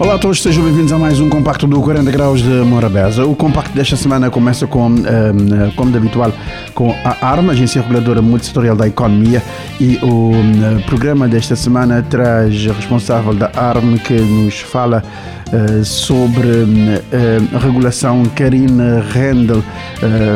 Olá a todos, sejam bem-vindos a mais um compacto do 40 Graus de Morabeza. O compacto desta semana começa com, um, como de habitual, com a ARMA, Agência Reguladora Multissetorial da Economia, e o um, programa desta semana traz responsável da ARM que nos fala Uh, sobre uh, a regulação. Karine Rendel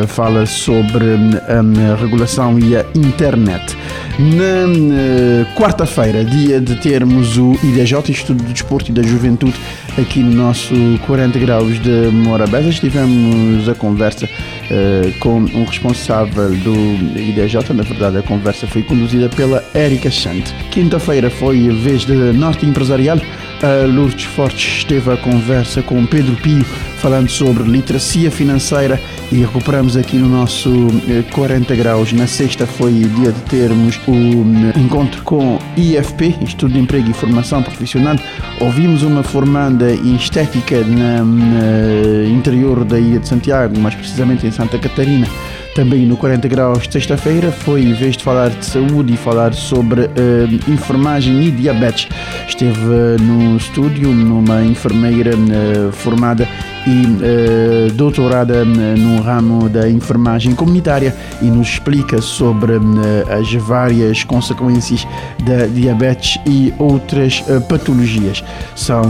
fala sobre a regulação e a internet. Na quarta-feira, dia de termos o IDJ, Instituto do Desporto e da Juventude, aqui no nosso 40 Graus de Morabeza, estivemos a conversa com um responsável do IDJ. Na verdade, a conversa foi conduzida pela Érica Chante. Quinta-feira foi a vez de Norte Empresarial. A Lourdes Fortes esteve a conversa com Pedro Pio falando sobre literacia financeira e recuperamos aqui no nosso 40 graus. Na sexta foi dia de termos o encontro com IFP, Instituto de Emprego e Formação Profissional. Ouvimos uma formanda em estética na interior da Ilha de Santiago, mais precisamente em Santa Catarina também no 40 Graus, sexta-feira, foi em vez de falar de saúde e falar sobre uh, enfermagem e diabetes. Esteve uh, no estúdio numa enfermeira uh, formada e doutorada no ramo da enfermagem comunitária e nos explica sobre as várias consequências da diabetes e outras patologias. São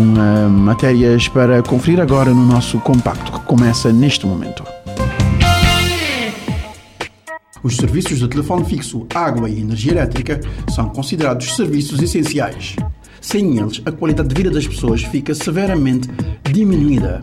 matérias para conferir agora no nosso compacto que começa neste momento. Os serviços de telefone fixo, água e energia elétrica são considerados serviços essenciais. Sem eles, a qualidade de vida das pessoas fica severamente diminuída.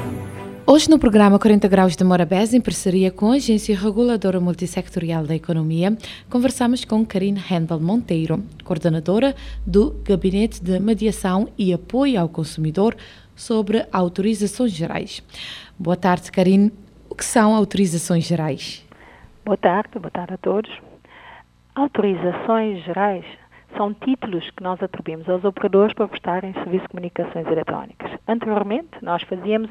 Hoje, no programa 40 Graus de Morabeza, em parceria com a Agência Reguladora Multissectorial da Economia, conversamos com Karine Handel Monteiro, coordenadora do Gabinete de Mediação e Apoio ao Consumidor sobre autorizações gerais. Boa tarde, Karine. O que são autorizações gerais? Boa tarde, boa tarde a todos. Autorizações gerais são títulos que nós atribuímos aos operadores para prestarem serviço de comunicações eletrónicas. Anteriormente, nós fazíamos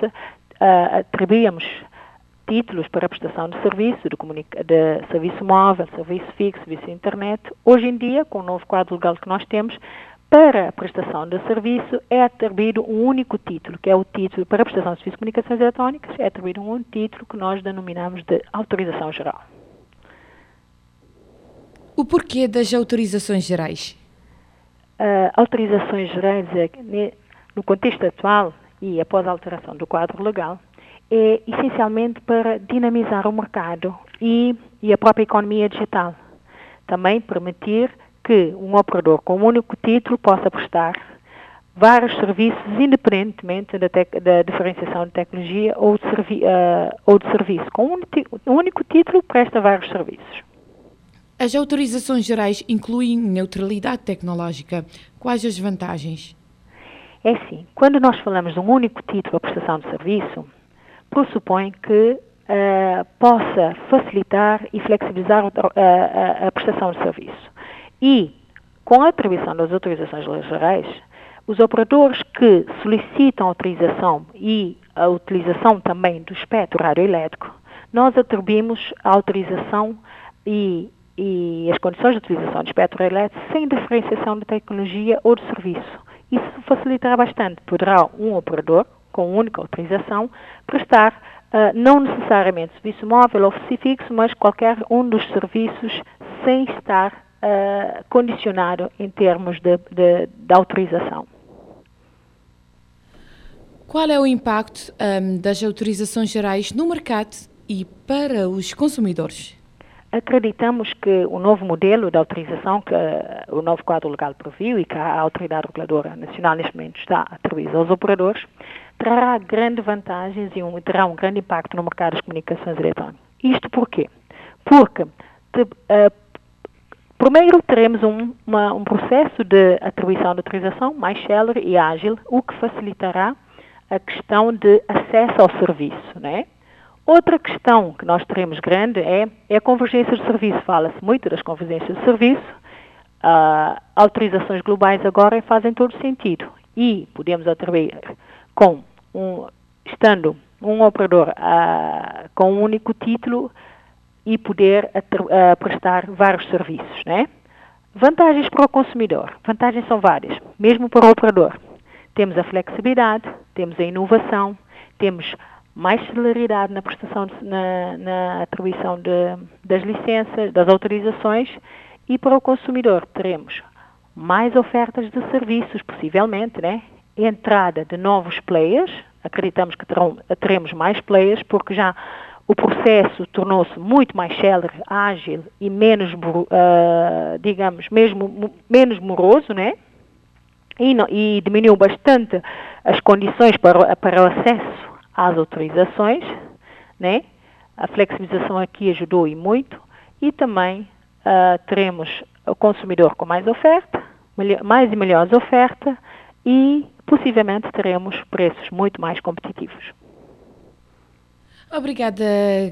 uh, atribuíamos títulos para prestação de serviço, de, de, serviço móvel, serviço fixo, serviço internet. Hoje em dia, com o novo quadro legal que nós temos, para a prestação de serviço é atribuído um único título, que é o título para a prestação de serviço de comunicações eletrónicas, é atribuído um único título que nós denominamos de autorização geral. O porquê das autorizações gerais? Uh, autorizações gerais, é, no contexto atual, e após a alteração do quadro legal, é essencialmente para dinamizar o mercado e, e a própria economia digital. Também permitir que um operador com um único título possa prestar vários serviços, independentemente da, da diferenciação de tecnologia ou de, servi uh, ou de serviço. Com um, um único título, presta vários serviços. As autorizações gerais incluem neutralidade tecnológica. Quais as vantagens? É assim, quando nós falamos de um único título a prestação de serviço, pressupõe que uh, possa facilitar e flexibilizar a, a, a prestação de serviço. E, com a atribuição das autorizações gerais, os operadores que solicitam autorização e a utilização também do espectro radioelétrico, nós atribuímos a autorização e, e as condições de utilização do espectro elétrico sem diferenciação de tecnologia ou de serviço isso facilitará bastante. Poderá um operador, com única autorização, prestar uh, não necessariamente serviço móvel ou fixo, mas qualquer um dos serviços sem estar uh, condicionado em termos de, de, de, autorização. Qual é o impacto um, das autorizações gerais no mercado e para os consumidores? Acreditamos que o novo modelo de autorização que uh, o novo quadro legal previu e que a Autoridade Reguladora Nacional neste momento está a atribuir aos operadores trará grandes vantagens e um, terá um grande impacto no mercado das comunicações eletrónicas. Isto porquê? Porque, de, uh, primeiro, teremos um, uma, um processo de atribuição de autorização mais célere e ágil, o que facilitará a questão de acesso ao serviço, né? Outra questão que nós teremos grande é, é a convergência de serviço. Fala-se muito das convergências de serviço. Uh, autorizações globais agora fazem todo sentido e podemos atribuir com um, estando um operador uh, com um único título e poder uh, prestar vários serviços, né? Vantagens para o consumidor. Vantagens são várias, mesmo para o operador. Temos a flexibilidade, temos a inovação, temos mais celeridade na prestação, de, na, na, atribuição de, das licenças, das autorizações e para o consumidor teremos mais ofertas de serviços, possivelmente, né? Entrada de novos players, acreditamos que terão, teremos mais players, porque já o processo tornou-se muito mais célere, ágil e menos, uh, digamos, mesmo menos moroso, né? E, não, e, diminuiu bastante as condições para, para o acesso às autorizações, né? A flexibilização aqui ajudou e muito e também uh, teremos o consumidor com mais oferta, mais e melhores oferta e possivelmente teremos preços muito mais competitivos. Obrigada,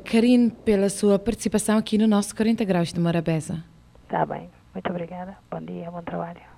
Karine, pela sua participação aqui no nosso 40 Graus de Morabeza. Está bem. Muito obrigada. Bom dia, bom trabalho.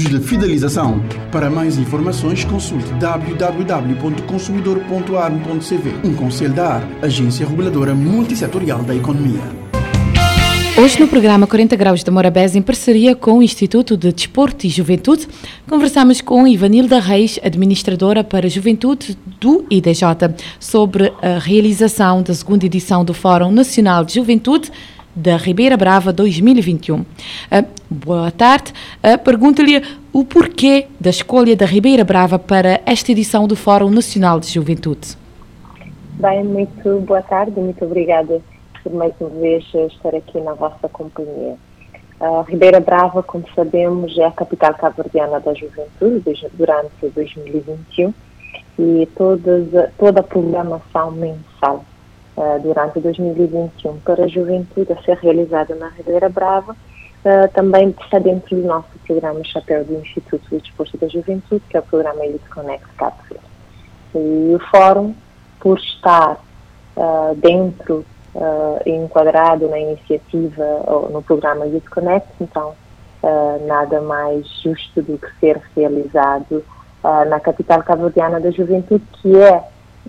de fidelização. Para mais informações, consulte www.consumidor.arm.cv. Um conselho da AR, Agência Reguladora Multissetorial da Economia. Hoje no programa 40 Graus da Morabeza, em parceria com o Instituto de Desporto e Juventude, conversamos com Ivanilda Reis, administradora para Juventude do IDJ, sobre a realização da segunda edição do Fórum Nacional de Juventude da Ribeira Brava 2021. Uh, ah, boa tarde. Uh, Pergunto-lhe o porquê da escolha da Ribeira Brava para esta edição do Fórum Nacional de Juventude. Bem, muito boa tarde, muito obrigada por mais uma vez estar aqui na vossa companhia. A Ribeira Brava, como sabemos, é a capital cabo-verdiana da juventude durante 2021 e toda a programação mensal uh, durante 2021 para a juventude a ser realizada na Ribeira Brava uh, também está dentro do nosso programa Chapéu do Instituto de Desporto da Juventude, que é o programa Elite Connect Verde. E o fórum, por estar uh, dentro uh, enquadrado na iniciativa ou no programa Youth Connect, então nada mais justo do que ser realizado na capital cabo-verdiana da juventude, que é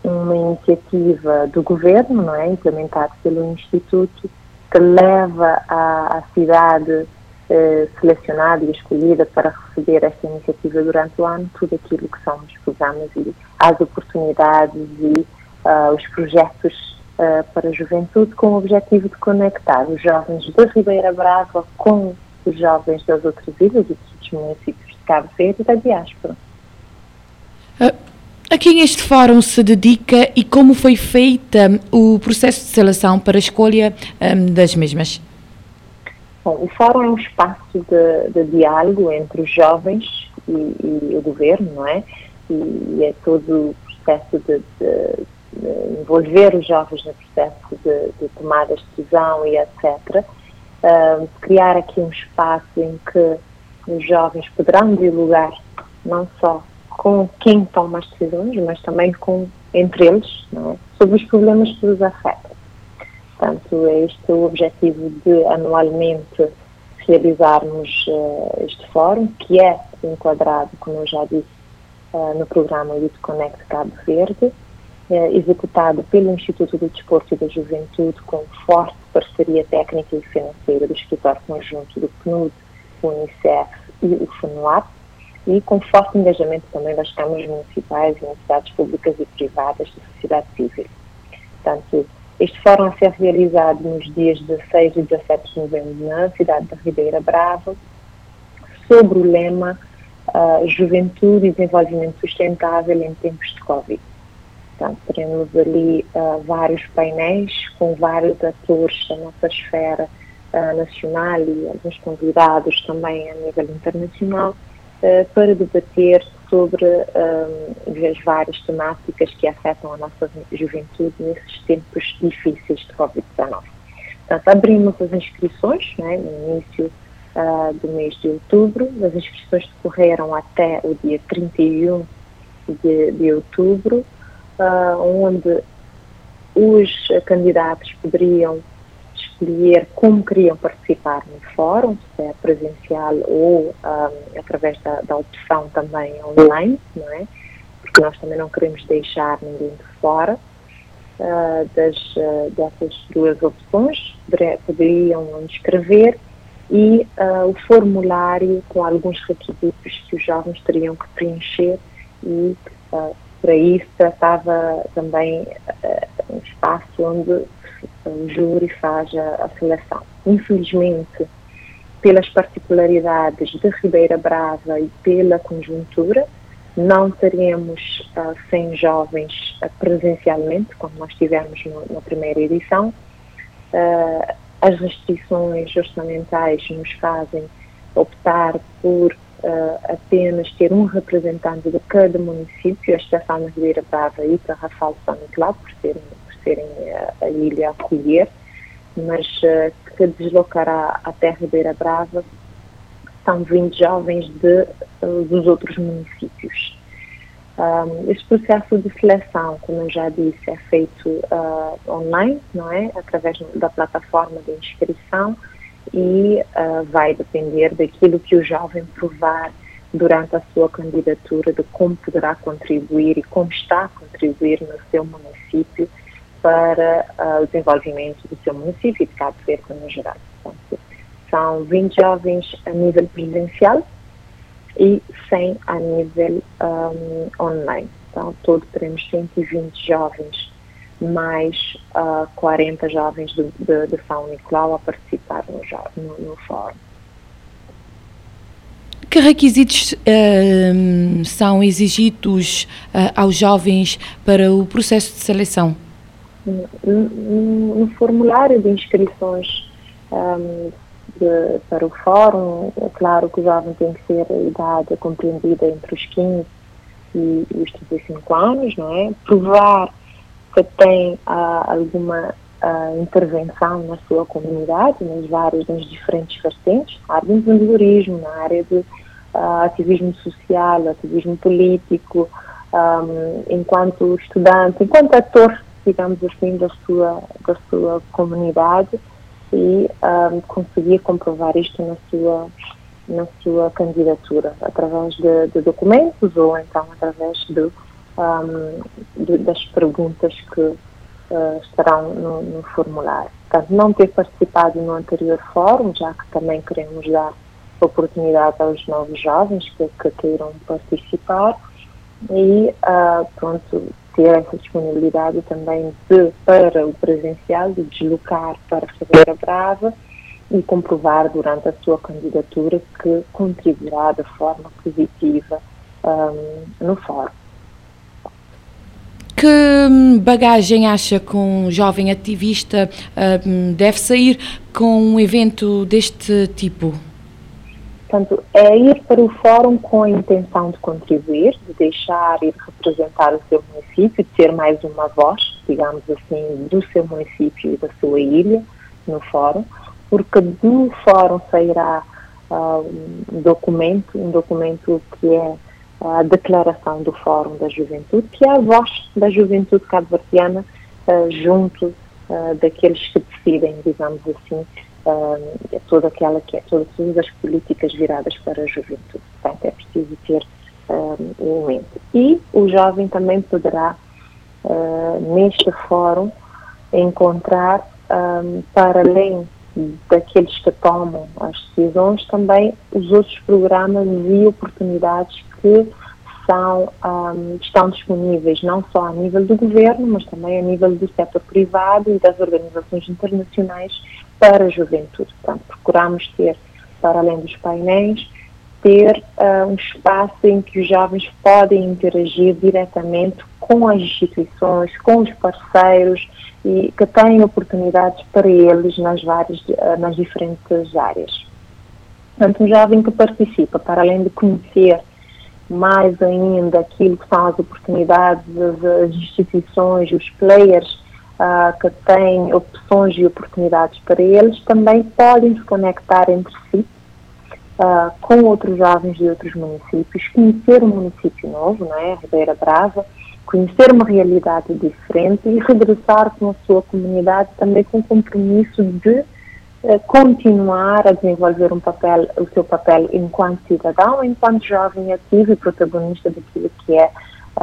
uma iniciativa do governo, não é, implementada pelo Instituto, que leva a, a cidade eh, selecionada e escolhida para receber esta iniciativa durante o ano tudo aquilo que são os programas e as oportunidades e uh, os projetos uh, para a juventude com o objetivo de conectar os jovens da Ribeira Brava com os jovens das outras ilhas e dos municípios de Cabo Verde e da diáspora. Uh a quem este fórum se dedica e como foi feita o processo de seleção para a escolha um, das mesmas? Bom, o fórum é um espaço de, de diálogo entre os jovens e, e, o governo, não é? E, e é todo o processo de, de, de, envolver os jovens no processo de, tomada de decisão e etc. Um, criar aqui um espaço em que os jovens poderão dialogar não só com quem toma as decisões, mas também com entre eles, é? sobre os problemas que os afetam. Portanto, é este o objetivo de anualmente realizarmos uh, este fórum, que é enquadrado, como eu já disse, uh, no programa Youth Connect Cabo Verde, uh, executado pelo Instituto do Desporto e da Juventude, com forte parceria técnica e financeira do Escritório Conjunto do PNUD, Unicef e o FUNUAP, e com forte engajamento também das câmaras municipais, universidades públicas e privadas da sociedade civil. Portanto, este fórum a ser realizado nos dias 16 e 17 de novembro na cidade de Ribeira Brava, sobre o lema uh, Juventude e Desenvolvimento Sustentável em Tempos de Covid. Portanto, teremos ali uh, vários painéis com vários atores da nossa esfera uh, nacional e alguns convidados também a nível internacional para debater sobre as várias temáticas que afetam a nossa juventude nesses tempos difíceis de Covid-19. Portanto, abrimos as inscrições né, no início uh, do mês de outubro. As inscrições decorreram até o dia 31 de, de outubro, uh, onde os candidatos poderiam escolher como queriam participar no fórum, se é presencial ou um, através da, da, opção também online, não é? Porque nós também não queremos deixar ninguém de fora uh, das, uh, dessas duas opções. Poderiam inscrever e uh, o formulário com alguns requisitos que os jovens teriam que preencher e para isso tratava também um espaço onde o júri faz a, a seleção. Infelizmente, pelas particularidades de Ribeira Brava e pela conjuntura, não teremos uh, 100 jovens uh, presencialmente, como nós tivemos no, na primeira edição. Uh, as restrições orçamentais nos fazem optar por uh, apenas ter um representante de cada município, a exceção de Ribeira Brava e Carrafal São Nicolau, por serem serem a, a ilha acolher, mas uh, que deslocará até Ribeira Brava são 20 jovens de, uh, dos outros municípios. Um, este processo de seleção, como eu já disse, é feito uh, online, não é? Através da plataforma de inscrição e uh, vai depender daquilo que o jovem provar durante a sua candidatura, de como poderá contribuir e como está a contribuir no seu município para uh, o desenvolvimento do seu município e de Cabo Verde no geral. Portanto, são 20 jovens a nível presencial e 100 a nível um, online. Então, todo teremos 120 jovens, mais uh, 40 jovens de, de, de, São Nicolau a participar no, no, no fórum. Que requisitos uh, são exigidos uh, aos jovens para o processo de seleção? No, no formulário de inscrições um, de, para o fórum, é claro que o jovem tem que ser a idade compreendida entre os 15 e os 35 anos, não é? Provar que tem uh, alguma uh, intervenção na sua comunidade, nas várias, nas diferentes vertentes, na área do empreendedorismo, na área de uh, ativismo social, ativismo político, um, enquanto estudante, enquanto ator digamos assim, da sua, da sua comunidade e um, conseguir comprovar isto na sua, na sua candidatura, através de, de documentos ou então através de, um, de das perguntas que uh, estarão no, no, formulário. Portanto, não ter participado no anterior fórum, já que também queremos dar oportunidade aos novos jovens que, que queiram participar e, uh, pronto, ter essa disponibilidade também de, para o presencial, de deslocar para Ribeira Brava e comprovar durante a sua candidatura que contribuirá de forma positiva um, no fórum. Que bagagem acha que um jovem ativista um, deve sair com um evento deste tipo? Portanto, é ir para o fórum com a intenção de contribuir, de deixar e de representar o seu município, de ter mais uma voz, digamos assim, do seu município e da sua ilha no fórum, porque do fórum sairá uh, um documento, um documento que é a declaração do Fórum da Juventude, que é a voz da juventude cabo-verdiana uh, junto uh, daqueles que decidem, digamos assim, uh, toda aquela que é, todas, as políticas viradas para a juventude. Portanto, é preciso ter um, em mente. E o jovem também poderá, uh, neste fórum, encontrar, para além daqueles que tomam as decisões, também os outros programas e oportunidades que são, um, estão disponíveis não só a nível do governo, mas também a nível do setor privado e das organizações internacionais para a juventude. Portanto, procuramos ter, para além dos painéis, ter uh, um espaço em que os jovens podem interagir diretamente com as instituições, com os parceiros e que têm oportunidades para eles nas várias, uh, nas diferentes áreas. Portanto, um jovem que participa, para além de conhecer mais ainda aquilo que são as oportunidades, as, instituições, os players uh, que têm opções e oportunidades para eles, também podem se conectar entre si uh, com outros jovens de outros municípios, conhecer um município novo, não é? Ribeira Brava, conhecer uma realidade diferente e regressar com a sua comunidade também com o compromisso de uh, continuar a desenvolver um papel, o seu papel enquanto cidadão, enquanto jovem ativo e protagonista daquilo que é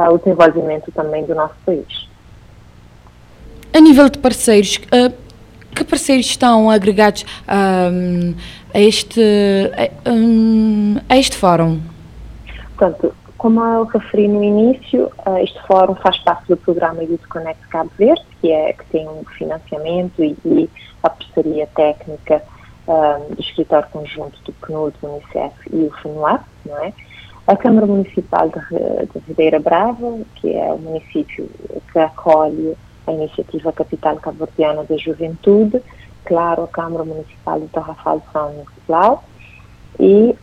o desenvolvimento também do nosso país. A nível de parceiros, uh, que parceiros estão agregados um, a, este, a, um, a este fórum? Portanto, como eu referi no início, este fórum faz parte do programa Youth Connect Cabo Verde, que, é, que tem um financiamento e, e a parceria técnica um, do escritório conjunto do PNUD, do Unicef e o FNUAP, não é? A Câmara Municipal de Ribeira Brava, que é o município que acolhe a iniciativa Capital Cabo-Verdiana da Juventude, claro, a Câmara Municipal de Tarrafal de São Nicolau e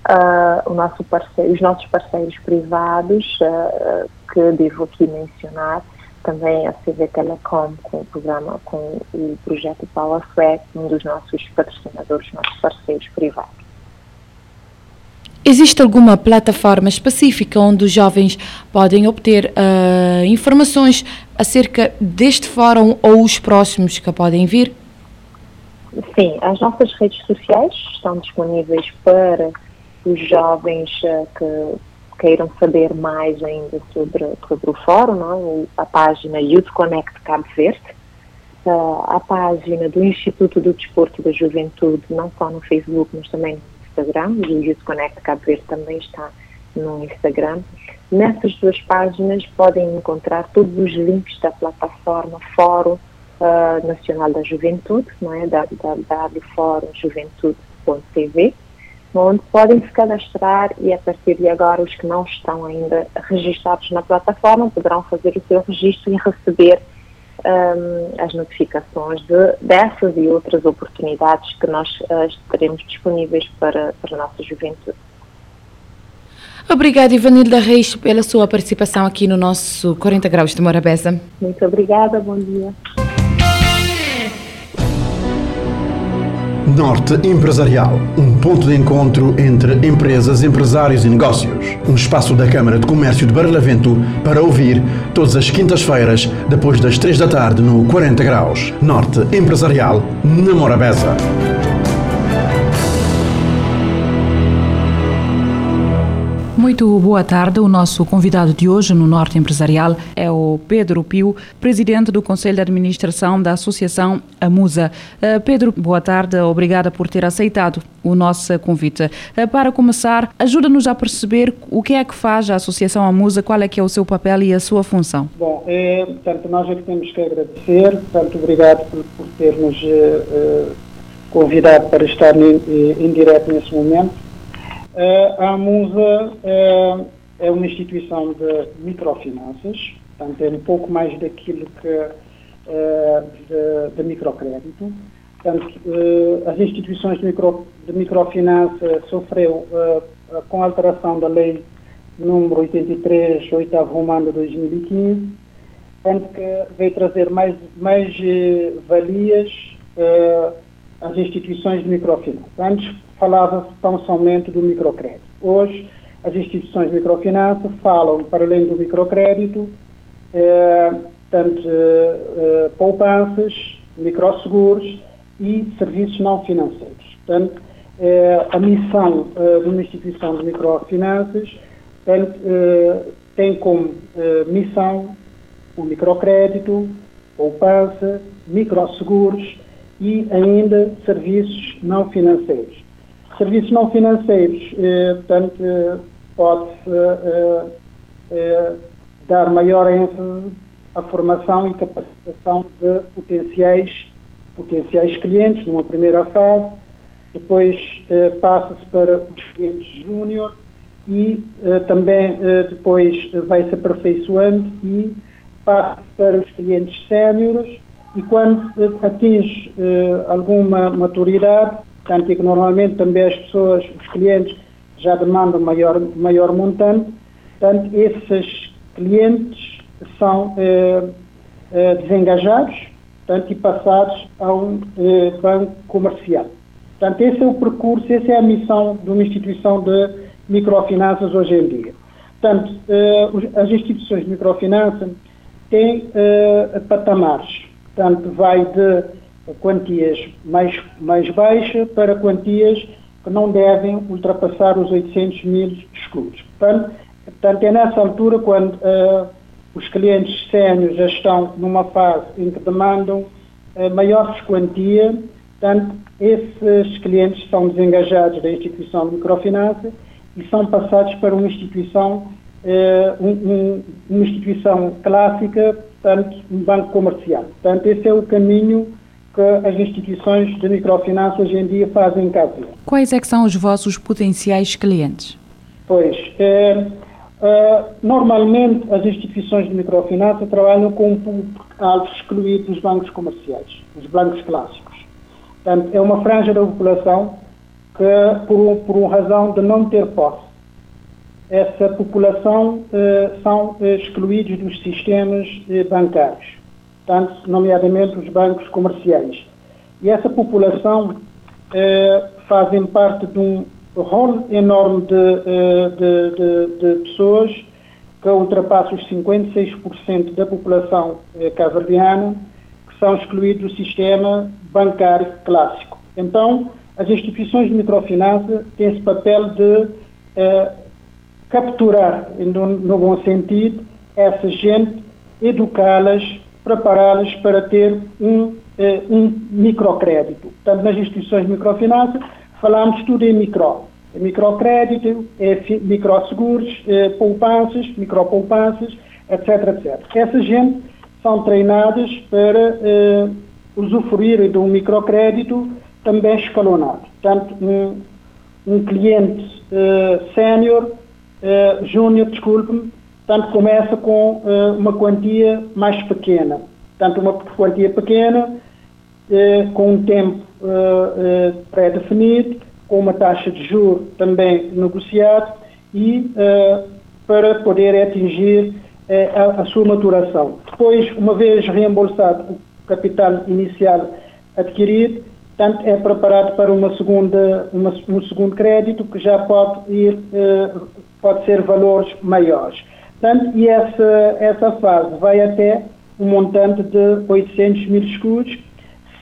uh, nosso parceiro, os nossos parceiros privados, uh, que devo aqui mencionar, também a CV Telecom com o programa, com o projeto Power Threat, um dos nossos patrocinadores, nossos parceiros privados. Existe alguma plataforma específica onde os jovens podem obter uh, informações acerca deste fórum ou os próximos que podem vir? Sim, as nossas redes sociais estão disponíveis para os jovens uh, que queiram saber mais ainda sobre, sobre o fórum, não? É? a página Youth Connect Cabo Verde, uh, a página do Instituto do Desporto da Juventude, não só no Facebook, mas também no Instagram, o Youth Connect Cabo Verde também está no Instagram. Nessas duas páginas podem encontrar todos os links da plataforma Fórum uh, Nacional da Juventude, não é? www.forumjuventude.tv, onde podem se cadastrar e a partir de agora os que não estão ainda registrados na plataforma poderão fazer o seu registro e receber um, as notificações de, dessas e outras oportunidades que nós uh, teremos disponíveis para, para a nossa juventude. Obrigada, Ivanilda Reis, pela sua participação aqui no nosso 40 Graus de Morabeza. Muito obrigada, bom dia. Norte Empresarial, um ponto de encontro entre empresas, empresários e negócios. Um espaço da Câmara de Comércio de Barlavento para ouvir todas as quintas-feiras, depois das três da tarde, no 40 Graus. Norte Empresarial, na Morabeza. Muito boa tarde. O nosso convidado de hoje no Norte Empresarial é o Pedro Pio, presidente do Conselho de Administração da Associação Amusa. Uh, Pedro, boa tarde. Obrigada por ter aceitado o nosso convite. Uh, para começar, ajuda-nos a perceber o que é que faz a Associação Amusa, qual é que é o seu papel e a sua função. Bom, é, portanto, nós é que temos que agradecer. Portanto, obrigado por, por ter-nos uh, convidado para estar em, em direto nesse momento. Uh, a AMUSA uh, é uma instituição de microfinanças, portanto é um pouco mais daquilo que uh, de, de, microcrédito. Portanto, as instituições de, micro, de microfinança sofreu com a alteração da lei número 83, 8 romano de 2015, portanto que veio trazer mais, mais valias às instituições de microfinança. Antes falava-se tão somente do microcrédito. Hoje, as instituições de microfinança falam, para além do microcrédito, eh, tanto eh, eh, poupanças, microseguros e serviços não financeiros. Portanto, eh, a missão eh, de uma instituição de microfinanças tem como missão o microcrédito, poupança, microseguros e ainda serviços não financeiros. Serviços não financeiros, eh, portanto, eh, pode-se eh, eh, dar maior ênfase à formação e capacitação de potenciais, potenciais clientes numa primeira fase, depois eh, passa-se para os clientes júnior e eh, também depois vai-se aperfeiçoando e passa para os clientes séniores e quando atinge alguma maturidade, tanto que normalmente também as pessoas, os clientes, já demandam maior, maior montante, portanto, esses clientes são eh, eh, desengajados portanto, e passados a um eh, banco comercial. Portanto, esse é o percurso, essa é a missão de uma instituição de microfinanças hoje em dia. Portanto, eh, as instituições de microfinança têm eh, patamares. Portanto, vai de quantias mais, mais baixas para quantias que não devem ultrapassar os 800 mil escudos. Portanto, portanto é nessa altura quando uh, os clientes sénios já estão numa fase em que demandam uh, maiores quantia, portanto, esses clientes são desengajados da instituição de microfinança e são passados para uma instituição, uh, um, um, uma instituição clássica, portanto, um banco comercial. Portanto, esse é o caminho que as instituições de microfinança hoje em dia fazem em Cabo Quais é que são os vossos potenciais clientes? Pois, é, é, normalmente as instituições de microfinança trabalham com um público-alvo excluído dos bancos comerciais, os bancos clássicos. Portanto, é uma franja da população que, por, por uma razão de não ter posse, essa população eh, são excluídos dos sistemas eh, bancários portanto, nomeadamente os bancos comerciais. E essa população eh, fazem parte de um rol enorme de, eh, de, de, de pessoas que ultrapassa os 56% da população eh, cabo-verdiana que são excluídos do sistema bancário clássico. Então, as instituições de microfinança têm esse papel de eh, capturar, no, no bom sentido, essa gente, educá-las prepará-las para ter um, eh, um microcrédito. Portanto, nas instituições de microfinança, falamos tudo em micro. É microcrédito, é microseguros, é poupanças, micropoupanças, etc, etc. Essa gente são treinadas para eh, usufruir de um microcrédito também escalonado. Portanto, um, um cliente eh, sénior, eh, júnior, desculpe-me, Portanto, começa com uh, uma quantia mais pequena. Portanto, uma quantia pequena, uh, com um tempo uh, pré-definido, com uma taxa de juro também negociada e para poder atingir a, a, sua maturação. Depois, uma vez reembolsado o capital inicial adquirido, portanto, é preparado para uma segunda, uma, um segundo crédito que já pode ir, pode ser valores maiores. Portanto, e essa, essa fase vai até um montante de 800 mil escudos,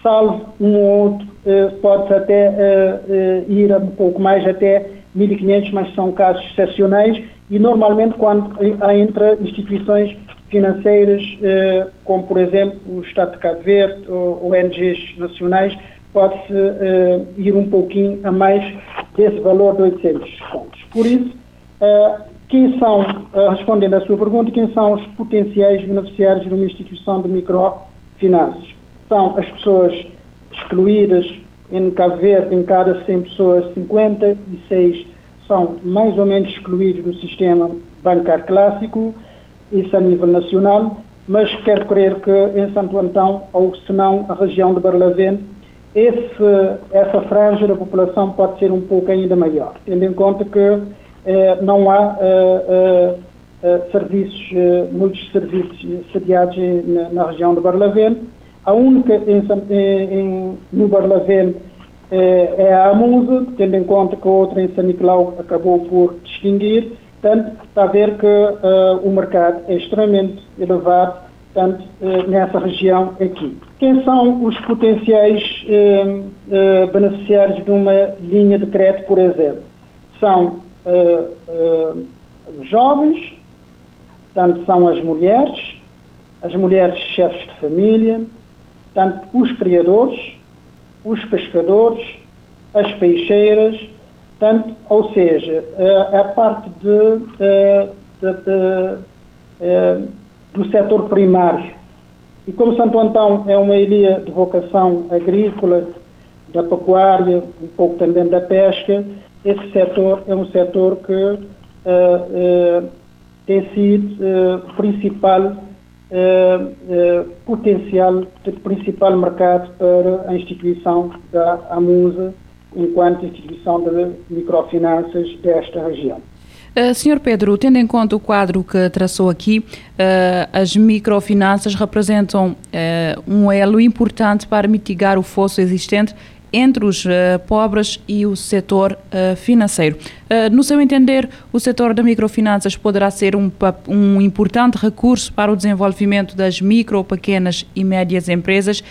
salvo um ou outro, eh, pode até eh, eh, ir um pouco mais, até 1.500, mas são casos excepcionais e normalmente quando entra instituições financeiras, eh, como por exemplo o Estado de Cabo Verde ou ONGs nacionais, pode-se eh, ir um pouquinho a mais desse valor de 800 pontos. Por isso, eh, quem são, eh, respondendo à sua pergunta, quem são os potenciais beneficiários de uma instituição de microfinanças? São as pessoas excluídas, em Cabo Verde, em cada 100 pessoas, 56 são mais ou menos excluídos do sistema bancário clássico, isso a nível nacional, mas quero crer que em Santo Antão, ou se não, a região de Barlavento, essa franja da população pode ser um pouco ainda maior, tendo em conta que eh, não há eh, eh, serviços, muitos serviços sediados na, na região de Barlavento. A única em, em, no Barlavento é a Amusa, tendo em conta que a outra em São Nicolau acabou por distinguir. Portanto, está a ver que uh, o mercado é extremamente elevado portanto, uh, nessa região aqui. Quem são os potenciais uh, beneficiários de uma linha de crédito, por exemplo? São uh, jovens, tanto são as mulheres, as mulheres chefes de família, tanto os criadores, os pescadores, as peixeiras, tanto, ou seja, a, a parte de, de, de, do setor primário. E como Santo Antão é uma ilha de vocação agrícola, da pecuária, um pouco também da pesca, esse setor é um setor que uh, uh, tem sido uh, principal potencial, principal mercado para a instituição da AMUSA enquanto instituição de microfinanças desta região. Senhor Pedro, tendo em conta o quadro que traçou aqui, as microfinanças representam um elo importante para mitigar o fosso existente entre os uh, pobres e o setor uh, financeiro. Uh, no seu entender, o setor das microfinanças poderá ser um, um importante recurso para o desenvolvimento das micro, pequenas e médias empresas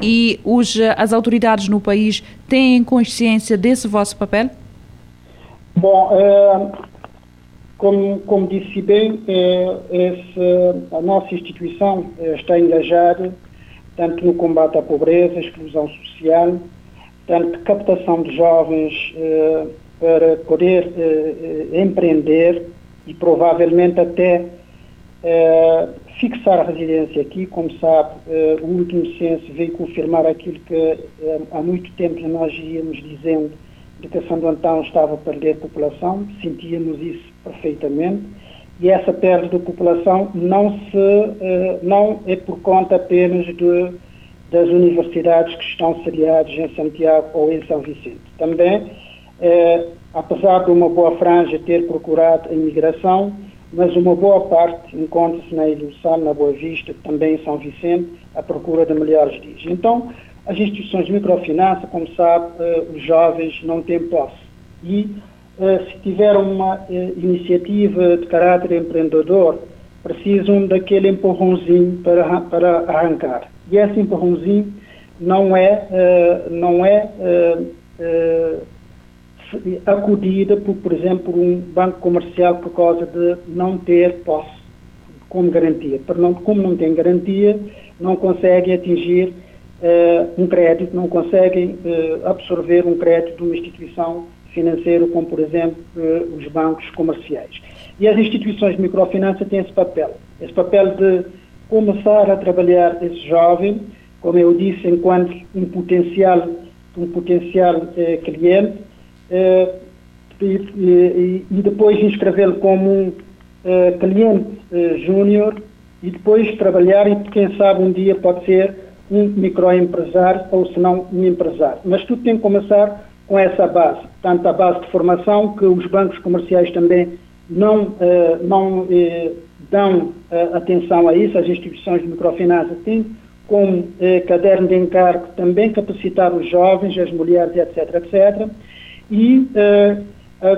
e os, as autoridades no país têm consciência desse vosso papel? Bom, como, como disse bem, esse, a nossa instituição está engajada tanto no combate à pobreza, à exclusão social, tanto captação de jovens eh, para poder eh, eh, empreender e provavelmente até eh, fixar a residência aqui. Como sabe, eh, o último censo veio confirmar aquilo que eh, há muito tempo nós íamos dizendo de que Santo Antão estava a perder população, sentíamos isso perfeitamente. E essa perda de população não, se, não é por conta apenas de das universidades que estão sediadas em Santiago ou em São Vicente. Também, eh, apesar de uma boa franja ter procurado a imigração, mas uma boa parte encontra-se na Ilha na Boa Vista, também em São Vicente, à procura de melhores dias. Então, as instituições de microfinança, como sabe, eh, os jovens não têm posse. E eh, se tiver uma eh, iniciativa de caráter empreendedor, precisam daquele empurrãozinho para, para arrancar. E esse empurrãozinho não é, uh, não é uh, acudida por, por exemplo, um banco comercial por causa de não ter posse como garantia. Não, como não tem garantia, não conseguem atingir um crédito, não conseguem absorver um crédito de uma instituição financeira como, por exemplo, os bancos comerciais. E as instituições de microfinança têm esse papel, esse papel de começar a trabalhar esse jovem, como eu disse, enquanto um potencial, um potencial eh, cliente, eh, e, e, depois inscrevê-lo como um eh, cliente júnior e depois trabalhar e quem sabe um dia pode ser um microempresário ou se não um empresário. Mas tudo tem que começar com essa base, tanto a base de formação que os bancos comerciais também não, não dão eh, atenção a isso, as instituições de microfinança têm como caderno de encargo também capacitar os jovens, as mulheres, etc., etc. E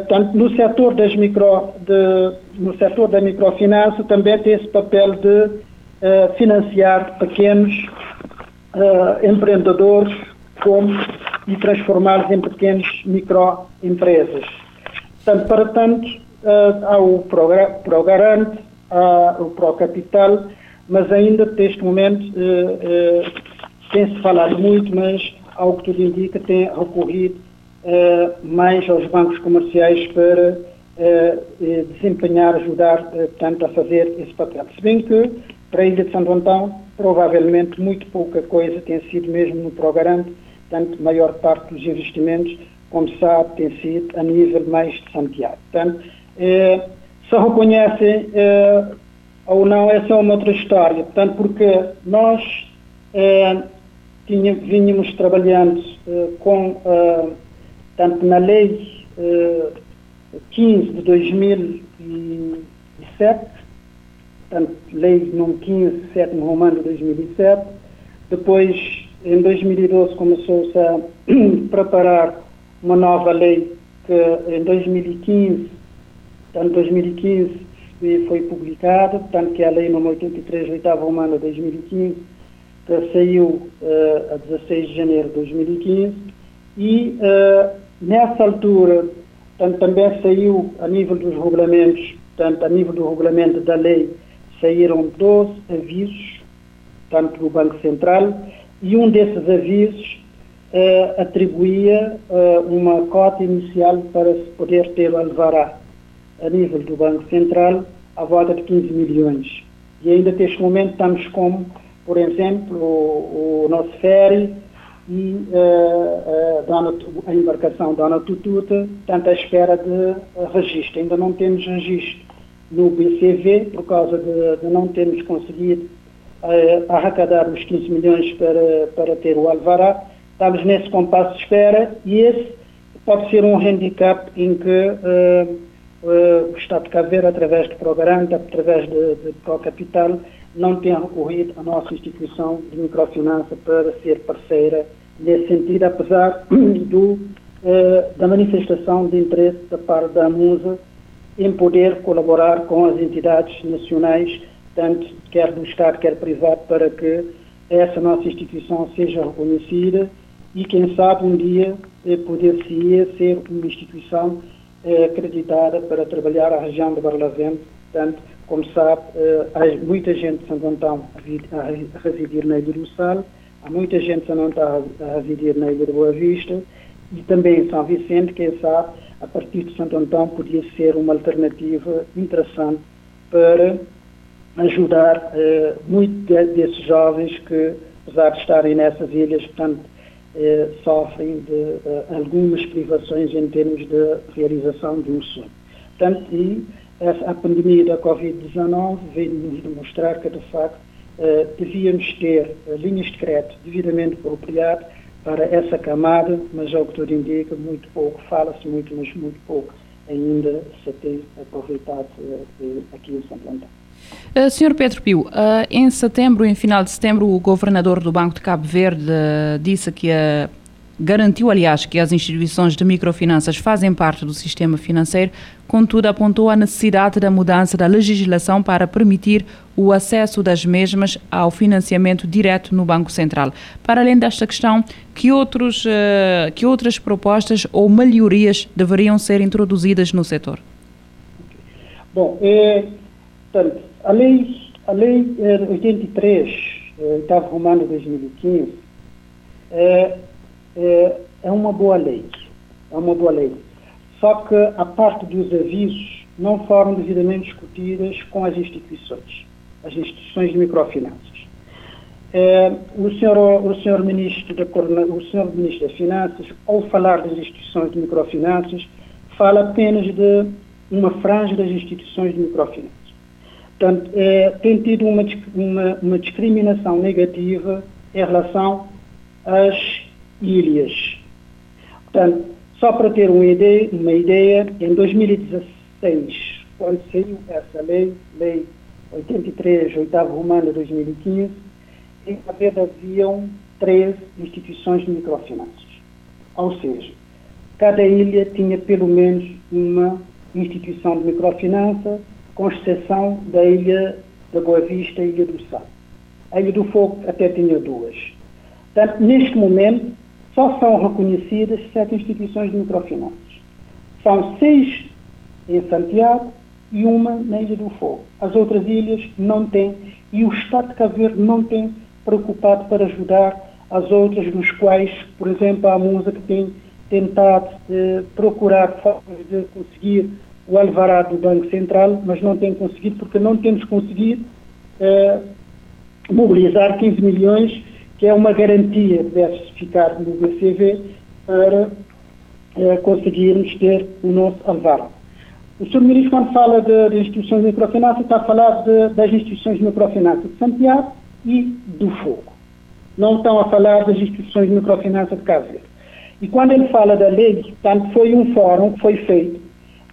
tanto no setor das micro, de, no setor da microfinança também tem esse papel de financiar pequenos empreendedores como, e transformá-los em pequenas microempresas. Portanto, para tanto, uh, há o Progarante, há o Procapital, mas ainda neste momento uh, uh, tem-se falado muito, mas ao que tudo indica tem recorrido uh, mais aos bancos comerciais para desempenhar, ajudar tanto a fazer esse papel. Se bem que para a Ilha de Santo Antão provavelmente muito pouca coisa tem sido mesmo no Progarante, tanto maior parte dos investimentos, como sabe, tem sido a nível mais de Santiago. Portanto, reconhecem é, ou não, essa é uma outra história. Portanto, porque nós é, tinha, vínhamos trabalhando é, com, é, tanto na lei 15 de 2007, portanto, lei número 15, sétimo romano de 2007, depois, em 2012, começou-se a preparar uma nova lei que em 2015 Portanto, 2015 foi publicado, tanto que a Lei nº 83, oitava humana, 2015, que saiu uh, a 16 de janeiro de 2015, e uh, nessa altura, tanto também saiu a nível dos regulamentos, tanto a nível do regulamento da lei, saíram 12 avisos, tanto do Banco Central, e um desses avisos eh, atribuía uma cota inicial para se poder ter o alvará a nível do Banco Central à volta de 15 milhões. E ainda neste momento estamos com, por exemplo, o, o nosso ferry e uh, uh, a embarcação Dona Tututa, tanto à espera de uh, registro. Ainda não temos registro no BCV, por causa de, de não termos conseguido arrecadar os 15 milhões para, para ter o Alvará. Estamos nesse compasso de espera e esse pode ser um handicap em que o Estado de Cabo Verde, através do programa, através de, de Procapital, não tem recorrido à nossa instituição de microfinança para ser parceira nesse sentido, apesar do, eh, da manifestação de interesse da parte da MUSA em poder colaborar com as entidades nacionais, tanto quer do Estado, quer privado, para que essa nossa instituição seja reconhecida e, quem sabe, um dia eh, poder-se ser uma instituição eh, acreditada para trabalhar a região de Barlavento, tanto como sabe, eh, há muita gente de Santo Antão a residir na Ilha do Sal, há muita gente que não está a residir na Ilha de Boa Vista e também em São Vicente, quem sabe, a partir de Santo Antão podia ser uma alternativa interessante para ajudar eh, muitos desses jovens que, apesar de estarem nessas ilhas, portanto, eh, sofrem de eh, algumas privações em termos de realização de um sonho. Portanto, e essa, a pandemia da Covid-19 veio-nos demonstrar que, de facto, eh, devíamos ter eh, linhas de crédito devidamente apropriadas para essa camada, mas ao que tudo indica, muito pouco, fala-se muito, mas muito pouco ainda se tem aproveitado eh, aqui em São Antão. Uh, Sr. Pedro Pio, uh, em setembro, em final de setembro, o governador do Banco de Cabo Verde uh, disse que garantiu, aliás, que as instituições de microfinanças fazem parte do sistema financeiro, contudo apontou a necessidade da mudança da legislação para permitir o acesso das mesmas ao financiamento direto no Banco Central. Para além desta questão, que, outros, que outras propostas ou melhorias deveriam ser introduzidas no setor? Bom, é, portanto, a lei, a lei 83, oitavo romano de 2015, é, é, é uma boa lei. É uma boa lei. Só que a parte dos avisos não foram devidamente discutidas com as instituições, as instituições de microfinanças. É, o, senhor, o, senhor ministro da, o senhor ministro das Finanças, ao falar das instituições de microfinanças, fala apenas de uma franja das instituições de microfinanças. Portanto, é, tem tido uma, uma, uma discriminação negativa em relação às ilhas. Portanto, só para ter uma ideia, uma ideia, em 2016, quando saiu essa lei, lei 83, oitavo romano de 2015, em Cabo haviam três instituições de microfinanças. Ou seja, cada ilha tinha pelo menos uma instituição de microfinança, com exceção da ilha da Boa Vista e Ilha do Sal. A Ilha do Fogo até tinha duas. Portanto, neste momento, só são reconhecidas sete instituições de microfinanças. São seis em Santiago e uma na Ilha do Fogo. As outras ilhas não têm, e o Estado de Cabo Verde não tem preocupado para ajudar as outras, dos quais, por exemplo, a MUSA que tem tentado eh, procurar formas de conseguir o alvará do Banco Central, mas não tem conseguido, porque não temos conseguido eh, mobilizar 15 milhões que é uma garantia de deve ficar no BCV para eh, conseguirmos ter o nosso alvar. O Sr. Ministro, quando fala de, instituições de microfinança, está a falar de, das instituições de microfinança de Santiago e do Fogo. Não estão a falar das instituições de microfinança de Cabo. E quando ele fala da lei, portanto, foi um fórum que foi feito,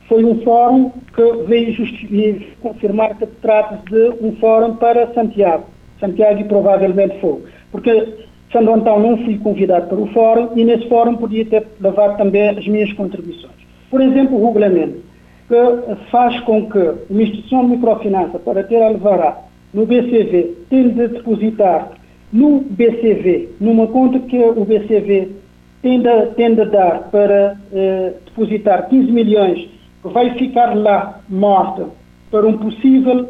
foi um fórum que veio confirmar que trata de um fórum para Santiago. Santiago e provavelmente Fogo porque Santo Antão não fui convidado para o fórum e nesse fórum podia ter levado também as minhas contribuições. Por exemplo, o regulamento, que faz com que uma instituição de microfinança, para ter alvará no BCV, tem de depositar no BCV, numa conta que o BCV tem de, tem de dar para eh, depositar 15 milhões, vai ficar lá morta para um possível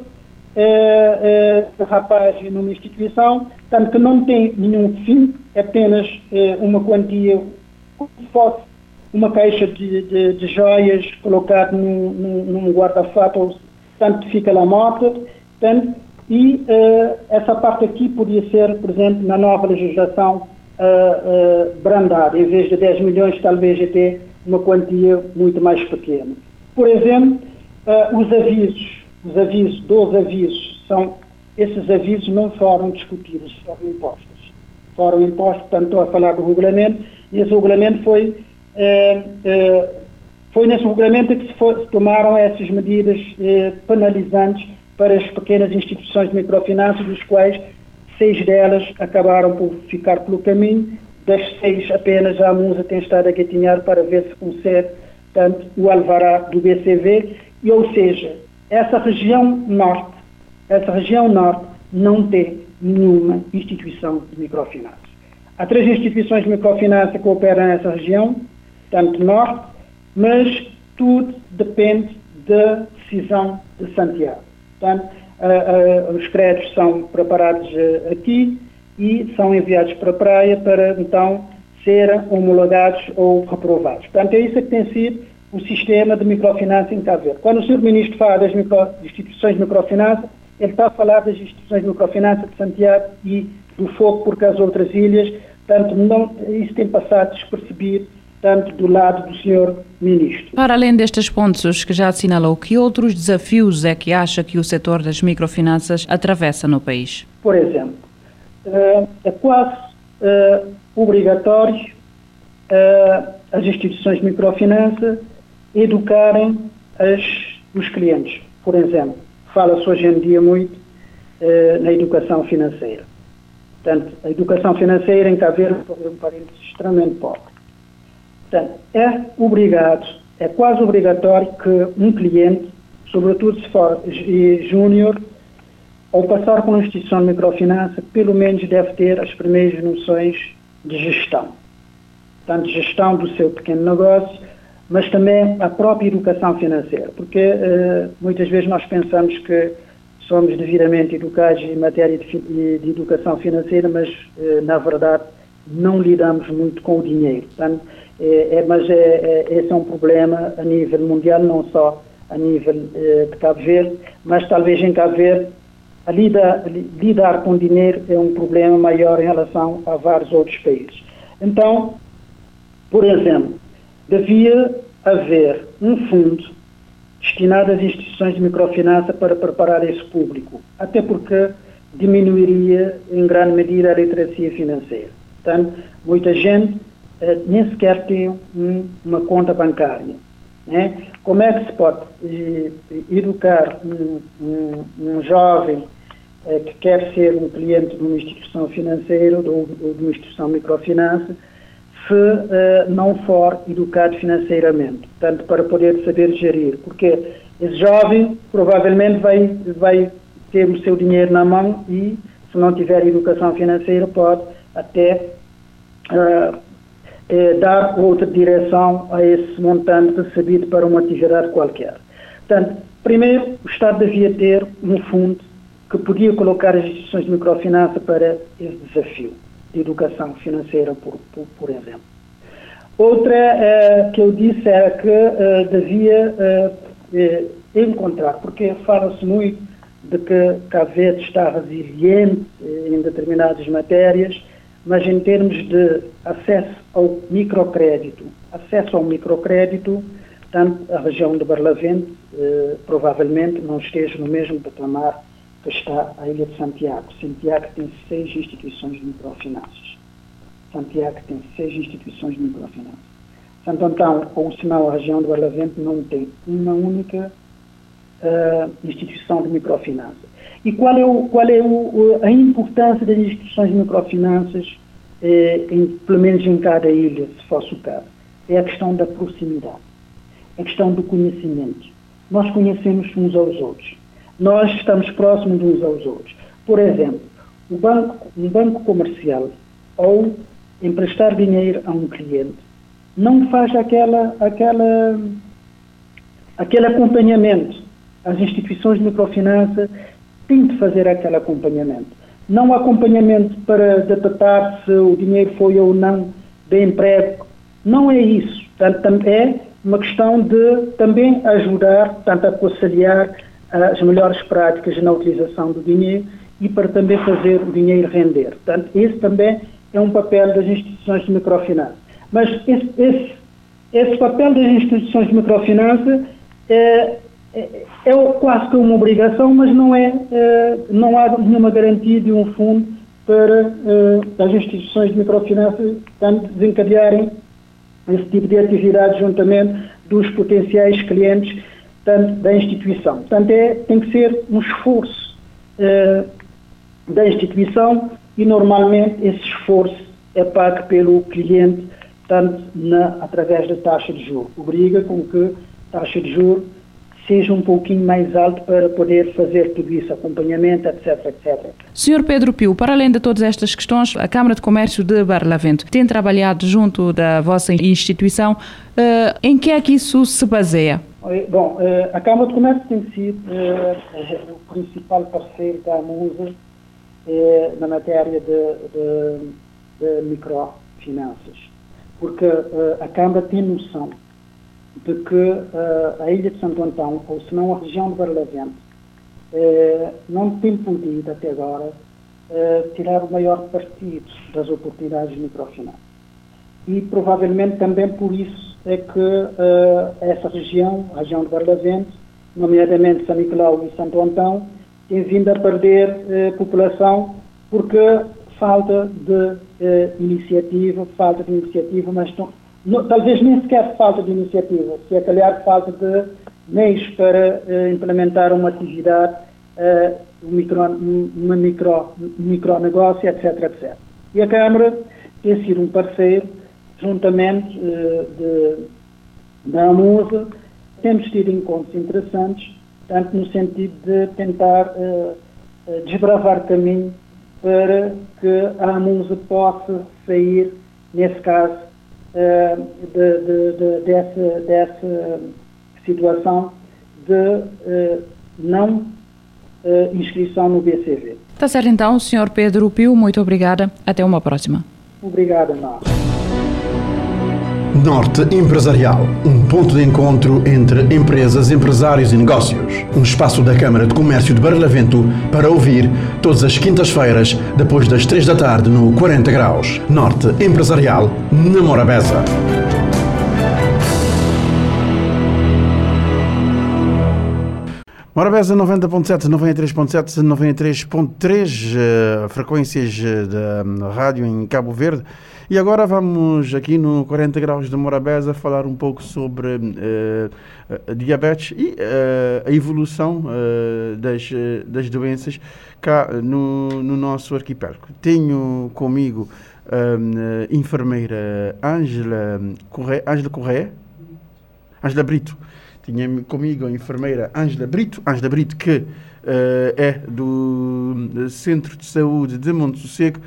é, é, rapaz numa instituição, tanto que não tem nenhum fim, apenas é, uma quantia, como se fosse uma caixa de, de, de joias colocada num, num, num guarda-fato, tanto fica lá moto, tanto, e é, essa parte aqui podia ser, por exemplo, na nova legislação, uh, uh, brandada, em vez de 10 milhões, talvez até uma quantia muito mais pequena. Por exemplo, uh, os avisos os avisos, 12 avisos, são, esses avisos não foram discutidos, foram impostos. Foram impostos, portanto, estou a falar do regulamento, e esse regulamento foi, eh, eh, foi nesse regulamento que se, for, se tomaram essas medidas eh, penalizantes para as pequenas instituições de microfinanças, dos quais seis delas acabaram por ficar pelo caminho, das seis apenas a MUSA tem estado a gatinhar para ver se consegue, tanto o alvará do BCV, e, ou seja, essa região norte, essa região norte não tem nenhuma instituição de microfinanças. Há três instituições de microfinança que operam nessa região, tanto norte, mas tudo depende da decisão de Santiago. Portanto, uh, uh, os créditos são preparados uh, aqui e são enviados para a praia para então serem homologados ou reprovados. Portanto, é isso que tem sido o sistema de microfinança em Cabo Verde. Quando o Sr. Ministro fala das micro, instituições de microfinança, ele está a falar das instituições de microfinança de Santiago e do Fogo, porque as outras ilhas, tanto não, isso tem passado despercebido tanto do lado do Sr. Ministro. Para além destes pontos que já assinalou, que outros desafios é que acha que o setor das microfinanças atravessa no país? Por exemplo, eh, é quase uh, obrigatório uh, as instituições de microfinança educarem as, os clientes. Por exemplo, fala-se hoje em dia muito eh, na educação financeira. Portanto, a educação financeira em Verde é um parênteses extremamente pobre. Portanto, é obrigado, é quase obrigatório que um cliente, sobretudo se for júnior, ao passar por uma instituição de microfinança, pelo menos deve ter as primeiras noções de gestão. Portanto, gestão do seu pequeno negócio, mas também a própria educação financeira, porque uh, muitas vezes nós pensamos que somos devidamente educados em matéria de, de educação financeira, mas uh, na verdade não lidamos muito com o dinheiro. Portanto, é, é, mas é, é, esse é um problema a nível mundial, não só a nível de Cabo Verde, mas talvez em Cabo Verde a lida, lidar com dinheiro é um problema maior em relação a vários outros países. Então, por exemplo, devia haver um fundo destinado às instituições de microfinança para preparar esse público, até porque diminuiria em grande medida a literacia financeira. Portanto, muita gente eh, nem sequer tem um, uma conta bancária. Né? Como é que se pode eh, educar um, um, um jovem eh, que quer ser um cliente de uma instituição financeira ou, de uma instituição microfinança se uh, não for educado financeiramente, tanto para poder saber gerir, porque esse jovem provavelmente vai, vai ter o seu dinheiro na mão e, se não tiver educação financeira, pode até uh, eh, dar outra direção a esse montante recebido para uma atividade qualquer. Portanto, primeiro, o Estado devia ter um fundo que podia colocar as instituições de microfinança para esse desafio de educação financeira, por, por, por exemplo. Outra eh, que eu disse era que eh, devia encontrar, porque fala-se muito de que Cabo Verde está resiliente em determinadas matérias, mas em termos de acesso ao microcrédito, acesso ao microcrédito, tanto a região de Barlavento provavelmente não esteja no mesmo patamar que está a Ilha de Santiago. Santiago tem seis instituições de microfinanças. Santiago tem seis instituições de microfinanças. Santo Antão, ou senão a região do Barlavento, não tem uma única uh, instituição de microfinança. E qual é, o, qual é o, a importância das instituições de microfinanças, eh, em, pelo menos em cada ilha, se fosse o caso? É a questão da proximidade, a questão do conhecimento. Nós conhecemos uns aos outros nós estamos próximos uns aos outros. Por exemplo, o banco, um banco comercial, ou emprestar dinheiro a um cliente, não faz aquela, aquela, aquele acompanhamento. As instituições de microfinança tem de fazer aquele acompanhamento. Não acompanhamento para detectar se o dinheiro foi ou não de emprego. Não é isso. É uma questão de também ajudar, a aconselhar as melhores práticas na utilização do dinheiro e para também fazer o dinheiro render. Portanto, esse também é um papel das instituições de microfinança. Mas esse, esse, esse papel das instituições de microfinança é, é, é quase que uma obrigação, mas não, é, é, não há nenhuma garantia de um fundo para é, as instituições de microfinança desencadearem esse tipo de atividade juntamente dos potenciais clientes tanto da instituição. Portanto, é, tem que ser um esforço é, da instituição e normalmente esse esforço é pago pelo cliente tanto na, através da taxa de juros. Obriga com que a taxa de juros seja um pouquinho mais alto para poder fazer tudo isso, acompanhamento, etc, etc. Senhor Pedro Pio, para além de todas estas questões, a Câmara de Comércio de Barlavento tem trabalhado junto da vossa instituição. Uh, em que é que isso se baseia? Bom, uh, a Câmara de Comércio tem sido uh, o principal parceiro da AMUSA na matéria de, de, de microfinanças, porque a Câmara tem noção de que uh, a Ilha de Santo Antão, ou se não a região de Barlavento, uh, não tem podido até agora uh, tirar o maior partido das oportunidades de microfinança. E provavelmente também por isso é que essa região, a região de Barlavento, nomeadamente São Nicolau e Santo Antão, tem vindo a perder população porque falta de iniciativa, falta de iniciativa, mas estão, talvez nem sequer falta de iniciativa, se é calhar falta de meios para uh, implementar uma atividade, uh, um micro, uma micro, um micronegócio, etc, etc. E a Câmara tem sido um parceiro, juntamente uh, de, da AMUSA, temos tido encontros interessantes, tanto no sentido de tentar desbravar caminho para que a AMUSA possa sair, nesse caso, uh, de, de, de, dessa, dessa situação de uh, não uh, inscrição no BCV. Está certo então, Sr. Pedro Pio, muito obrigada. Até uma próxima. Obrigada, nós. Norte Empresarial, um ponto de encontro entre empresas, empresários e negócios. Um espaço da Câmara de Comércio de Barlavento para ouvir todas as quintas-feiras, depois das três da tarde, no 40 Graus. Norte Empresarial, na Morabeza. Morabeza 90.7, 93.7, 93.3, frequências eh, da hum, rádio em Cabo Verde. E agora vamos aqui no 40 Graus de Morabeza falar um pouco sobre uh, diabetes e uh, a evolução uh, das, das doenças cá no, no nosso arquipélago. Tenho comigo a enfermeira Ângela Correia, Ângela Correia, Ângela Brito. Tinha comigo a enfermeira Ângela Brito, Ângela Brito que é do Centro de Saúde de Monte Sossego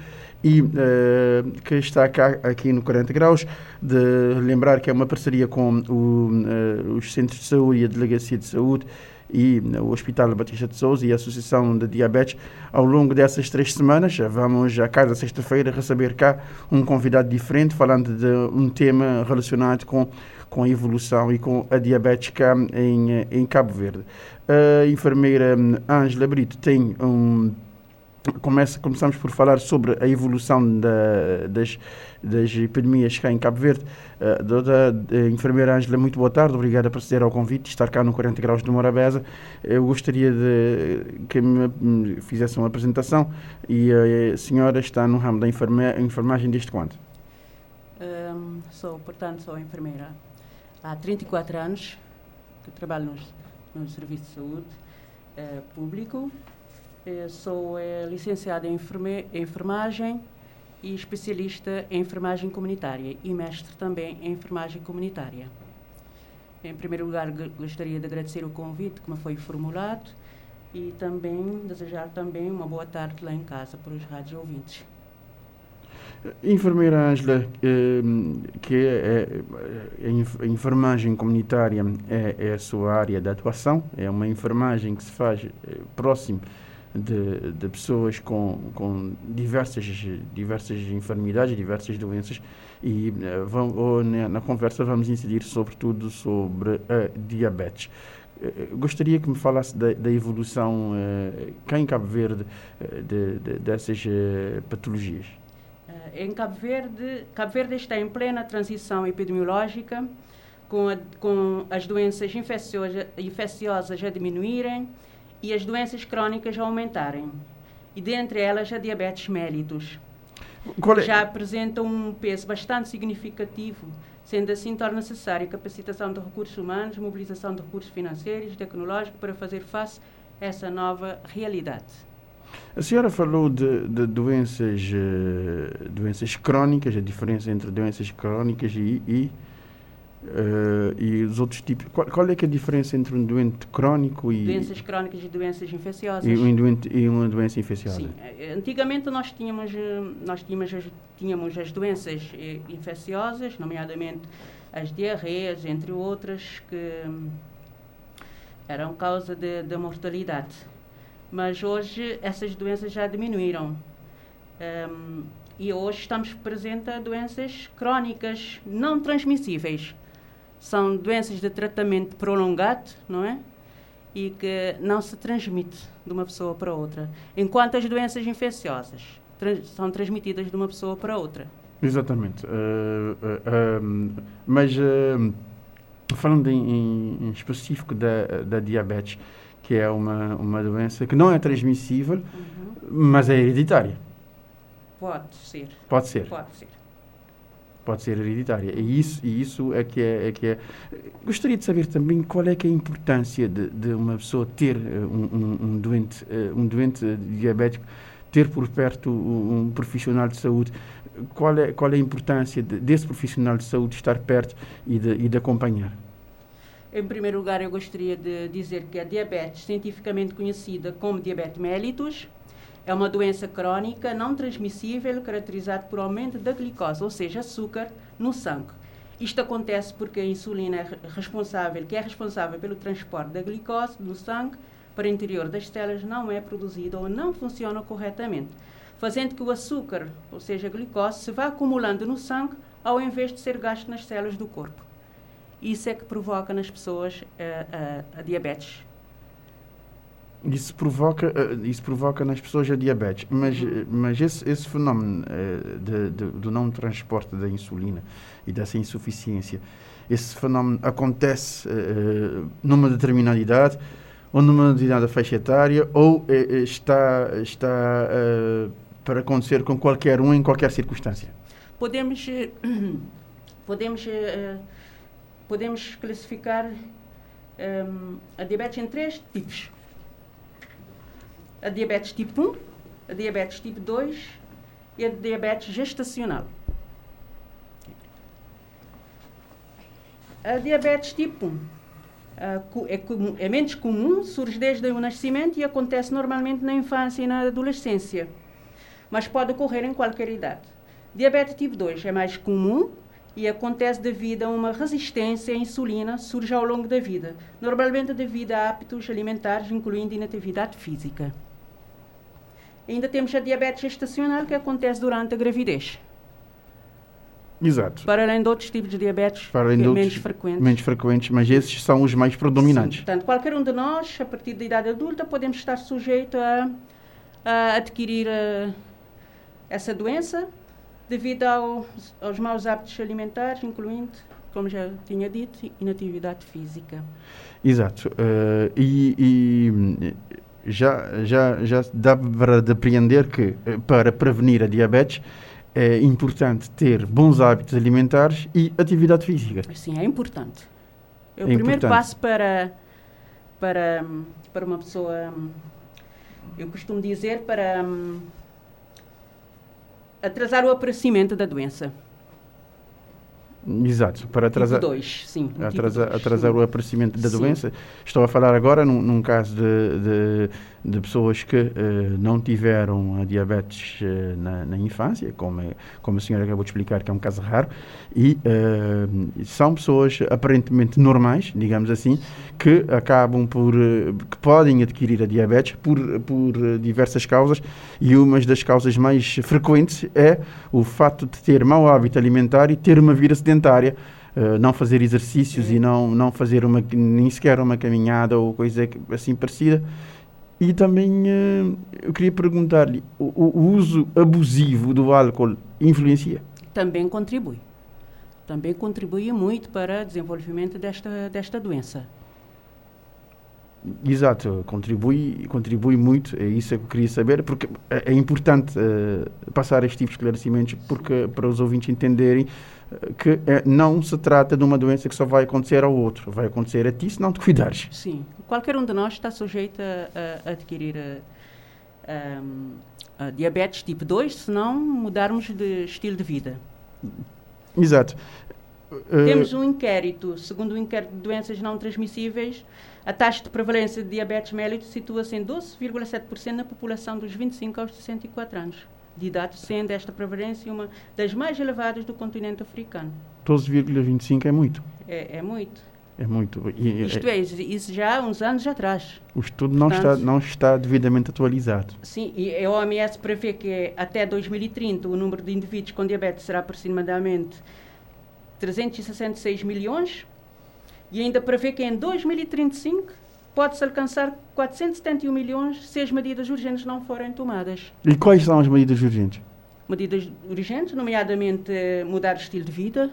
e uh, que está cá aqui no 40 Graus, de lembrar que é uma parceria com o, uh, os Centros de Saúde e a Delegacia de Saúde e uh, o Hospital Batista de Souza e a Associação de Diabetes. Ao longo dessas três semanas, vamos a cada sexta-feira receber cá um convidado diferente, falando de um tema relacionado com, com a evolução e com a diabetes cá em, em Cabo Verde. A enfermeira Ângela Brito tem um Começa, começamos por falar sobre a evolução da, das, das epidemias cá em Cabo Verde. Uh, doutora uh, enfermeira Ângela, muito boa tarde, obrigada por ceder ao convite, estar cá no 40 Graus de Morabeza. Eu gostaria de que me fizesse uma apresentação e a senhora está no ramo da enferma, enfermagem desde quando? Um, sou, portanto, sou enfermeira há 34 anos que trabalho no, no Serviço de Saúde uh, Público eu sou é, licenciada em enfermagem e especialista em enfermagem comunitária e mestre também em enfermagem comunitária. Em primeiro lugar, gostaria de agradecer o convite que me foi formulado e também desejar também uma boa tarde lá em casa para os rádios ouvintes. Enfermeira Ângela, ehm, que é, é, a enfermagem comunitária é, é, a sua área de atuação, é uma enfermagem que se faz próximo de, de pessoas com, com diversas, diversas enfermidades, diversas doenças e uh, vamos, na, na, conversa vamos incidir sobretudo sobre a diabetes. Uh, gostaria que me falasse da, da evolução cá em Cabo Verde de, de, dessas patologias. Em Cabo Verde, Cabo Verde está em plena transição epidemiológica, com, a, com as doenças infecciosas, infecciosas a diminuírem, e as doenças crónicas aumentarem, e dentre elas a diabetes mellitus. É? Já apresenta um peso bastante significativo, sendo assim torna necessária capacitação de recursos humanos, mobilização de recursos financeiros e tecnológicos para fazer face a essa nova realidade. A senhora falou de, de doenças, uh, doenças crónicas, a diferença entre doenças crónicas e, e Uh, e os outros tipos. Qual, qual, é que é a diferença entre um doente crónico e. Doenças crónicas e doenças infecciosas. E, um doente, e uma doença infecciosa? Sim. Eh, antigamente nós tínhamos, eh, nós tínhamos, as, tínhamos as doenças infecciosas, nomeadamente as diarreias, entre outras, que hum, eram causa de, de mortalidade. Mas hoje essas doenças já diminuíram. Um, e hoje estamos presentes a doenças crónicas não transmissíveis são doenças de tratamento prolongado, não é? E que não se transmite de uma pessoa para outra. Enquanto as doenças infecciosas trans são transmitidas de uma pessoa para outra. Exatamente. Uh, uh, mas falando em, em, específico da, da diabetes, que é uma, uma doença que não é transmissível, uhum. mas é hereditária. Pode ser. Pode ser. Pode ser pode ser hereditária. E isso, e isso é, que é, é que é. Gostaria de saber também qual é que é a importância de, de uma pessoa ter uh, um, um, doente, uh, um doente diabético, ter por perto um, um, profissional de saúde. Qual é, qual é a importância de, desse profissional de saúde estar perto e de, e de acompanhar? Em primeiro lugar, eu gostaria de dizer que a diabetes, cientificamente conhecida como diabetes mellitus, é uma doença crónica não transmissível caracterizada por aumento da glicose, ou seja, açúcar, no sangue. Isto acontece porque a insulina é responsável, que é responsável pelo transporte da glicose no sangue para o interior das células, não é produzida ou não funciona corretamente, fazendo que o açúcar, ou seja, a glicose, se vá acumulando no sangue ao invés de ser gasto nas células do corpo. Isso é que provoca nas pessoas eh, a diabetes isso provoca, eh, isso provoca nas pessoas a diabetes, mas, eh, mas esse, esse fenómeno uh, de, de, do não transporte da insulina e dessa insuficiência, esse fenómeno acontece uh, numa determinada idade ou numa determinada faixa etária ou uh, está, está para acontecer com qualquer um em qualquer circunstância? Podemos, podemos, podemos classificar um, a diabetes em três tipos a diabetes tipo 1, a diabetes tipo 2 e a diabetes gestacional. A diabetes tipo 1 é, é menos comum, surge desde o nascimento e acontece normalmente na infância e na adolescência, mas pode ocorrer em qualquer idade. Diabetes tipo 2 é mais comum e acontece devido a uma resistência à insulina, surge ao longo da vida, normalmente devido a hábitos alimentares, incluindo inatividade física. Ainda temos a diabetes gestacional que acontece durante a gravidez. Exato. Para além de outros tipos de diabetes Para além de outros, menos frequentes. Menos frequentes, mas esses são os mais predominantes. Sim, portanto, qualquer um de nós, a partir da idade adulta, podemos estar sujeito a, a adquirir a, essa doença devido ao, aos maus hábitos alimentares, incluindo, como já tinha dito, inatividade física. Exato. Uh, e, e já, já, já dá para depreender que eh, para prevenir a diabetes é importante ter bons hábitos alimentares e atividade física. Sim, é importante. É o é primeiro importante. passo para, para, para uma pessoa, eu costumo dizer, para um, atrasar o aparecimento da doença. Exato, para atrasar, tipo dois, sim, atrasar, dois, atrasar o aparecimento da sim. doença. Estou a falar agora num, num caso de, de, de pessoas que uh, não tiveram a diabetes uh, na, na, infância, como, é, como a senhora acabou de explicar, que é um caso raro, e uh, são pessoas aparentemente normais, digamos assim, que acabam por, que podem adquirir a diabetes por, por diversas causas, e uma das causas mais frequentes é o fato de ter mau hábito alimentar e ter uma vida sedentária, Uh, não fazer exercícios e não, não fazer uma, nem sequer uma caminhada ou coisa assim parecida. E também uh, eu queria perguntar-lhe: o, o, uso abusivo do álcool influencia? Também contribui. Também contribui muito para o desenvolvimento desta, desta doença. Exato, contribui, contribui muito, é isso que eu queria saber, porque é, é importante uh, passar este tipo de esclarecimentos porque, para os ouvintes entenderem que é, não se trata de uma doença que só vai acontecer ao outro, vai acontecer a ti se não te cuidares. Sim, qualquer um de nós está sujeito a, a adquirir a, a, a, diabetes tipo 2 se não mudarmos de estilo de vida. Exato. Temos um inquérito, segundo o inquérito de doenças não transmissíveis, a taxa de prevalência de diabetes mellitus situa-se em 12,7% na população dos 25 aos 64 anos de idade, sendo esta prevalência uma das mais elevadas do continente africano. 12,25 é muito. É, é muito. É muito. E, Isto é, isso já há uns anos atrás. O estudo não, Portanto, está, não está devidamente atualizado. Sim, e a OMS prevê que até 2030 o número de indivíduos com diabetes será aproximadamente 366 milhões e ainda prevê que em 2035 pode-se alcançar 471 milhões se as medidas urgentes não forem tomadas. E quais são as medidas urgentes? Medidas urgentes, nomeadamente eh, mudar o estilo de vida,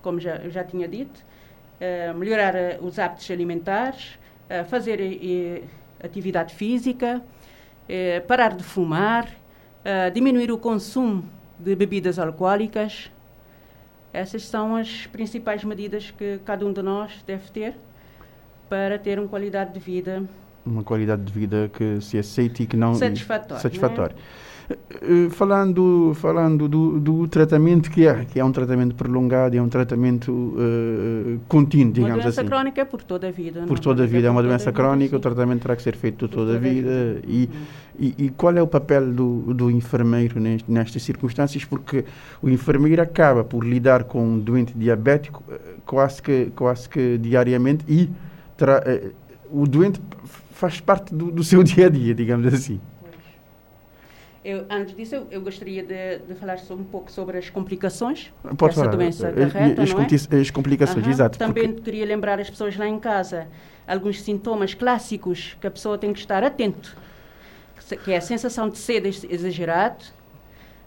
como já, já tinha dito, melhorar uh, os hábitos alimentares, fazer atividade física, parar de fumar, diminuir o consumo de bebidas alcoólicas. Essas são as principais medidas que cada um de nós deve ter para ter uma qualidade de vida uma qualidade de vida que se aceite e que não satisfatória. satisfatória. Uh, falando falando do, do, tratamento que é que é um tratamento prolongado é um tratamento uh, contínuo digamos uma doença assim crónica é por toda a vida por toda a vida é uma doença crónica o tratamento terá que ser feito toda, toda a vida. E, e, e, qual é o papel do, do enfermeiro nestas circunstâncias porque o enfermeiro acaba por lidar com um doente diabético quase que quase que diariamente e tra, uh, o doente faz parte do, do, seu dia a dia, digamos assim. Eu, antes disso, eu, eu gostaria de, de, falar um pouco sobre as complicações Pode que essa falar. doença acarreta, as, é? as complicações, uhum. exato. Também porque... queria lembrar as pessoas lá em casa alguns sintomas clássicos que a pessoa tem que estar atento, que é a sensação de sede exagerado,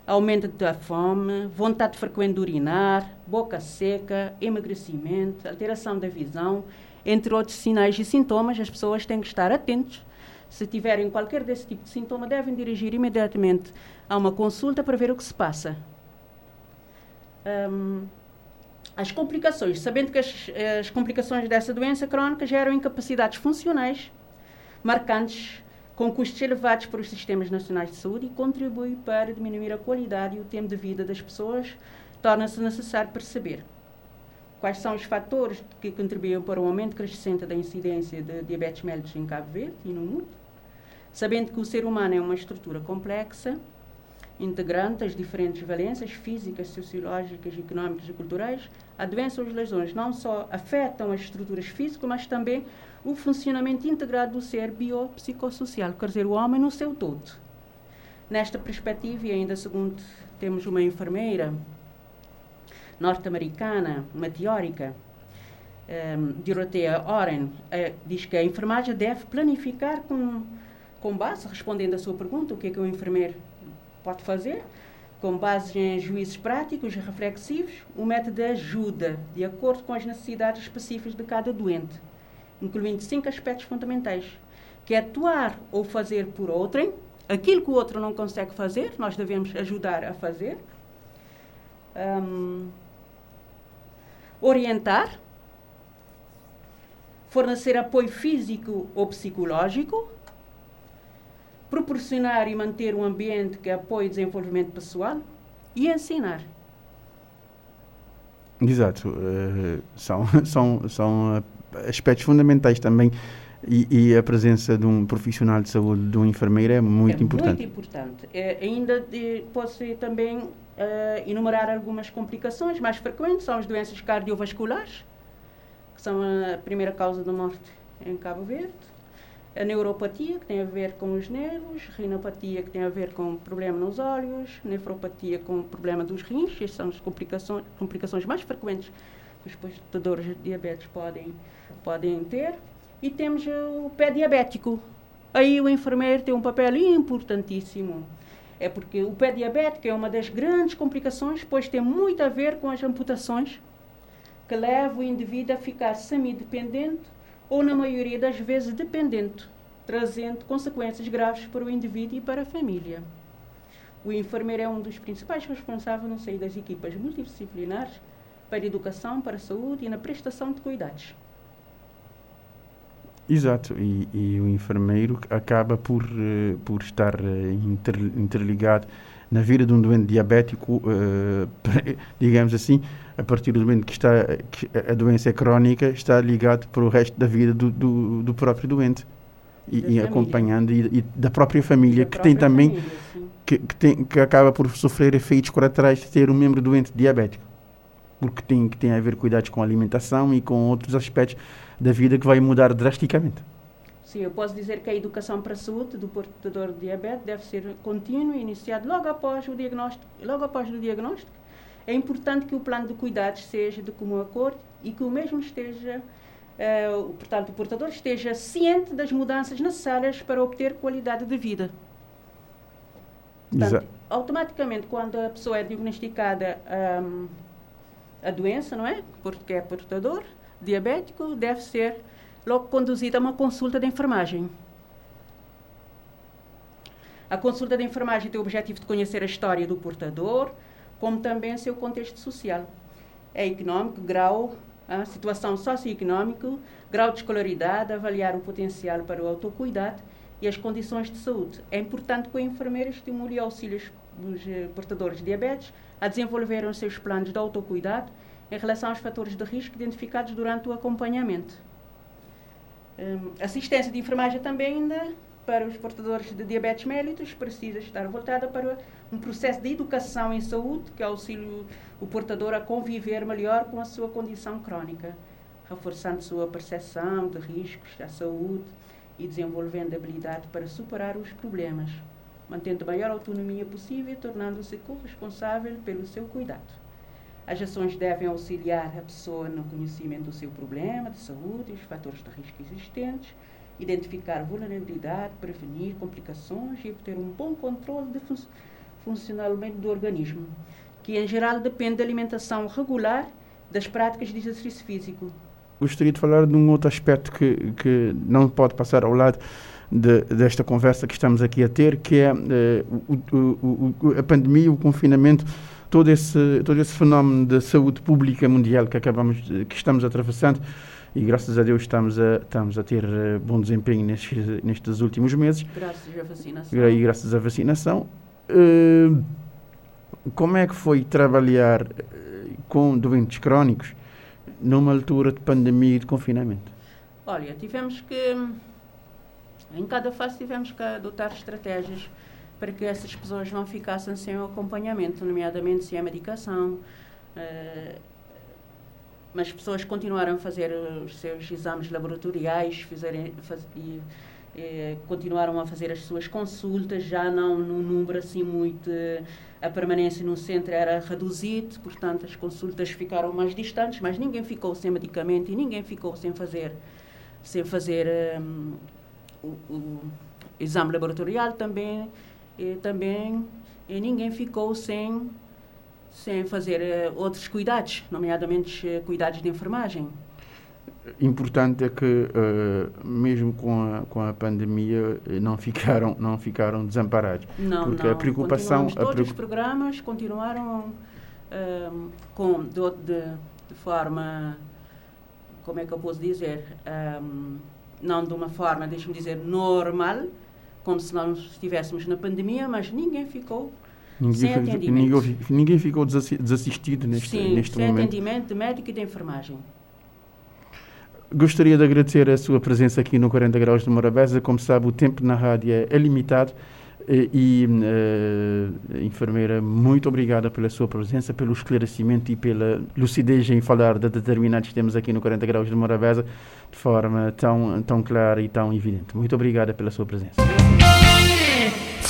aumento da fome, vontade frequente de urinar, boca seca, emagrecimento, alteração da visão, entre outros sinais e sintomas, as pessoas têm que estar atentos. Se tiverem qualquer desse tipo de sintoma, devem dirigir imediatamente a uma consulta para ver o que se passa. Um, as complicações, sabendo que as, as, complicações dessa doença crónica geram incapacidades funcionais marcantes com custos elevados para os sistemas nacionais de saúde e contribuem para diminuir a qualidade e o tempo de vida das pessoas, torna-se necessário perceber quais são os fatores que contribuem para o aumento crescente da incidência de diabetes mellitus em Cabo Verde e no mundo, sabendo que o ser humano é uma estrutura complexa, integrante as diferentes valências físicas, sociológicas, económicas e culturais, a doença ou as lesões não só afetam as estruturas físicas, mas também o funcionamento integrado do ser biopsicossocial, quer dizer, o homem no seu todo. Nesta perspectiva, e ainda segundo temos uma enfermeira norte-americana, uma teórica, um, ehm, Dorothea Oren, uh, diz que a enfermagem deve planificar com, com base, respondendo à sua pergunta, o que é que o enfermeiro pode fazer, com base em juízos práticos e reflexivos, o método ajuda, de acordo com as necessidades específicas de cada doente, incluindo cinco aspectos fundamentais, que é atuar ou fazer por outrem, aquilo que o outro não consegue fazer, nós devemos ajudar a fazer. Um, orientar, fornecer apoio físico ou psicológico, proporcionar e manter um ambiente que apoie o desenvolvimento pessoal e ensinar. Exato. Uh, são, são, são aspectos fundamentais também E, e, a presença de um profissional de saúde, de um enfermeiro, é muito é importante. Muito importante. É, ainda de, posso também uh, enumerar algumas complicações mais frequentes, são as doenças cardiovasculares, que são a primeira causa de morte em Cabo Verde, a neuropatia, que tem a ver com os nervos, rinopatia, que tem a ver com problema nos olhos, nefropatia com problema dos rins, estas são as complicações, complicações mais frequentes que os portadores de diabetes podem, podem ter. E temos o pé diabético. Aí o enfermeiro tem um papel importantíssimo. É porque o pé diabético é uma das grandes complicações, pois tem muito a ver com as amputações que levam o indivíduo a ficar semi-dependente ou, na maioria das vezes, dependente, trazendo consequências graves para o indivíduo e para a família. O enfermeiro é um dos principais responsáveis no seio das equipas multidisciplinares para a educação, para a saúde e na prestação de cuidados. Exato, e, e, o enfermeiro acaba por, uh, por estar inter, interligado na vida de um doente diabético, uh, digamos assim, a partir do momento que, está, que a doença é crónica, está ligado para o resto da vida do, do, do próprio doente. E, e acompanhando, e, e, da própria família, da que própria tem também, família, que, que, tem, que acaba por sofrer efeitos colaterais de ter um membro doente diabético. Porque tem, que tem a ver cuidados com a alimentação e com outros aspectos da vida que vai mudar drasticamente. Sim, eu posso dizer que a educação para a saúde do portador de diabetes deve ser contínua e iniciada logo após o diagnóstico, logo após o diagnóstico. É importante que o plano de cuidados seja de comum acordo e que o mesmo esteja, uh, portanto, o portador esteja ciente das mudanças necessárias para obter qualidade de vida. Portanto, automaticamente, quando a pessoa é diagnosticada um, a doença, não é? Porque é portador, diabético deve ser logo conduzida a uma consulta de enfermagem. A consulta de enfermagem tem o objetivo de conhecer a história do portador, como também seu contexto social. É econômico, grau, a situação socioeconômica, grau de escolaridade, avaliar o potencial para o autocuidado e as condições de saúde. É importante que o enfermeiro estimule e auxilie os eh, portadores de diabetes a desenvolver os seus planos de autocuidado em relação aos fatores de risco identificados durante o acompanhamento. Um, assistência de enfermagem também ainda para os portadores de diabetes mellitus precisa estar voltada para um processo de educação em saúde que auxilie o portador a conviver melhor com a sua condição crónica, reforçando sua percepção de riscos à saúde e desenvolvendo habilidade para superar os problemas, mantendo a maior autonomia possível e tornando-se corresponsável pelo seu cuidado. As ações devem auxiliar a pessoa no conhecimento do seu problema de saúde os fatores de risco existentes, identificar vulnerabilidade, prevenir complicações e obter um bom controle de fun funcionamento do organismo, que em geral depende da alimentação regular das práticas de exercício físico. Gostaria de falar de um outro aspecto que, que não pode passar ao lado de, desta conversa que estamos aqui a ter, que é uh, o, o, o, a pandemia, o confinamento todo esse, todo esse fenómeno da saúde pública mundial que, acabamos, que estamos atravessando e graças a Deus estamos a, estamos a ter eh, bom desempenho nestes, nestes últimos meses. Graças à vacinação. E graças à vacinação. Uh, como é que foi trabalhar eh, com doentes crónicos numa altura de pandemia e de confinamento? Olha, tivemos que, em cada fase tivemos que adotar estratégias para que essas pessoas não ficassem sem o acompanhamento, nomeadamente sem a medicação. Uh, mas as pessoas continuaram a fazer os seus exames laboratoriais fizerem, faz, e, e, continuaram a fazer as suas consultas, já não num número assim muito. A permanência no centro era reduzida, portanto as consultas ficaram mais distantes, mas ninguém ficou sem medicamento e ninguém ficou sem fazer, sem fazer um, o, o exame laboratorial também e também e ninguém ficou sem, sem fazer uh, outros cuidados, nomeadamente uh, cuidados de enfermagem. Importante é que, uh, mesmo com a, com a pandemia, não ficaram, não ficaram desamparados. Não, porque não. a preocupação. Todos a preocup... os programas continuaram com, de, de, de, forma. Como é que eu posso dizer? Um, não de uma forma, deixe-me dizer, normal, como se nós estivéssemos na pandemia, mas ninguém ficou ninguém sem atendimento. Ninguém, ninguém ficou desassistido neste, Sim, neste sem momento. atendimento de médico e de enfermagem. gostaria de agradecer a sua presença aqui no 40 Graus de Morabeza. Como sabe, o tempo na rádio é limitado. E, uh, enfermeira, muito obrigada pela sua presença, pelo esclarecimento e pela lucidez em falar de determinados temas aqui no 40 Graus de Morabeza de forma tão, tão clara e tão evidente. Muito obrigada pela sua presença.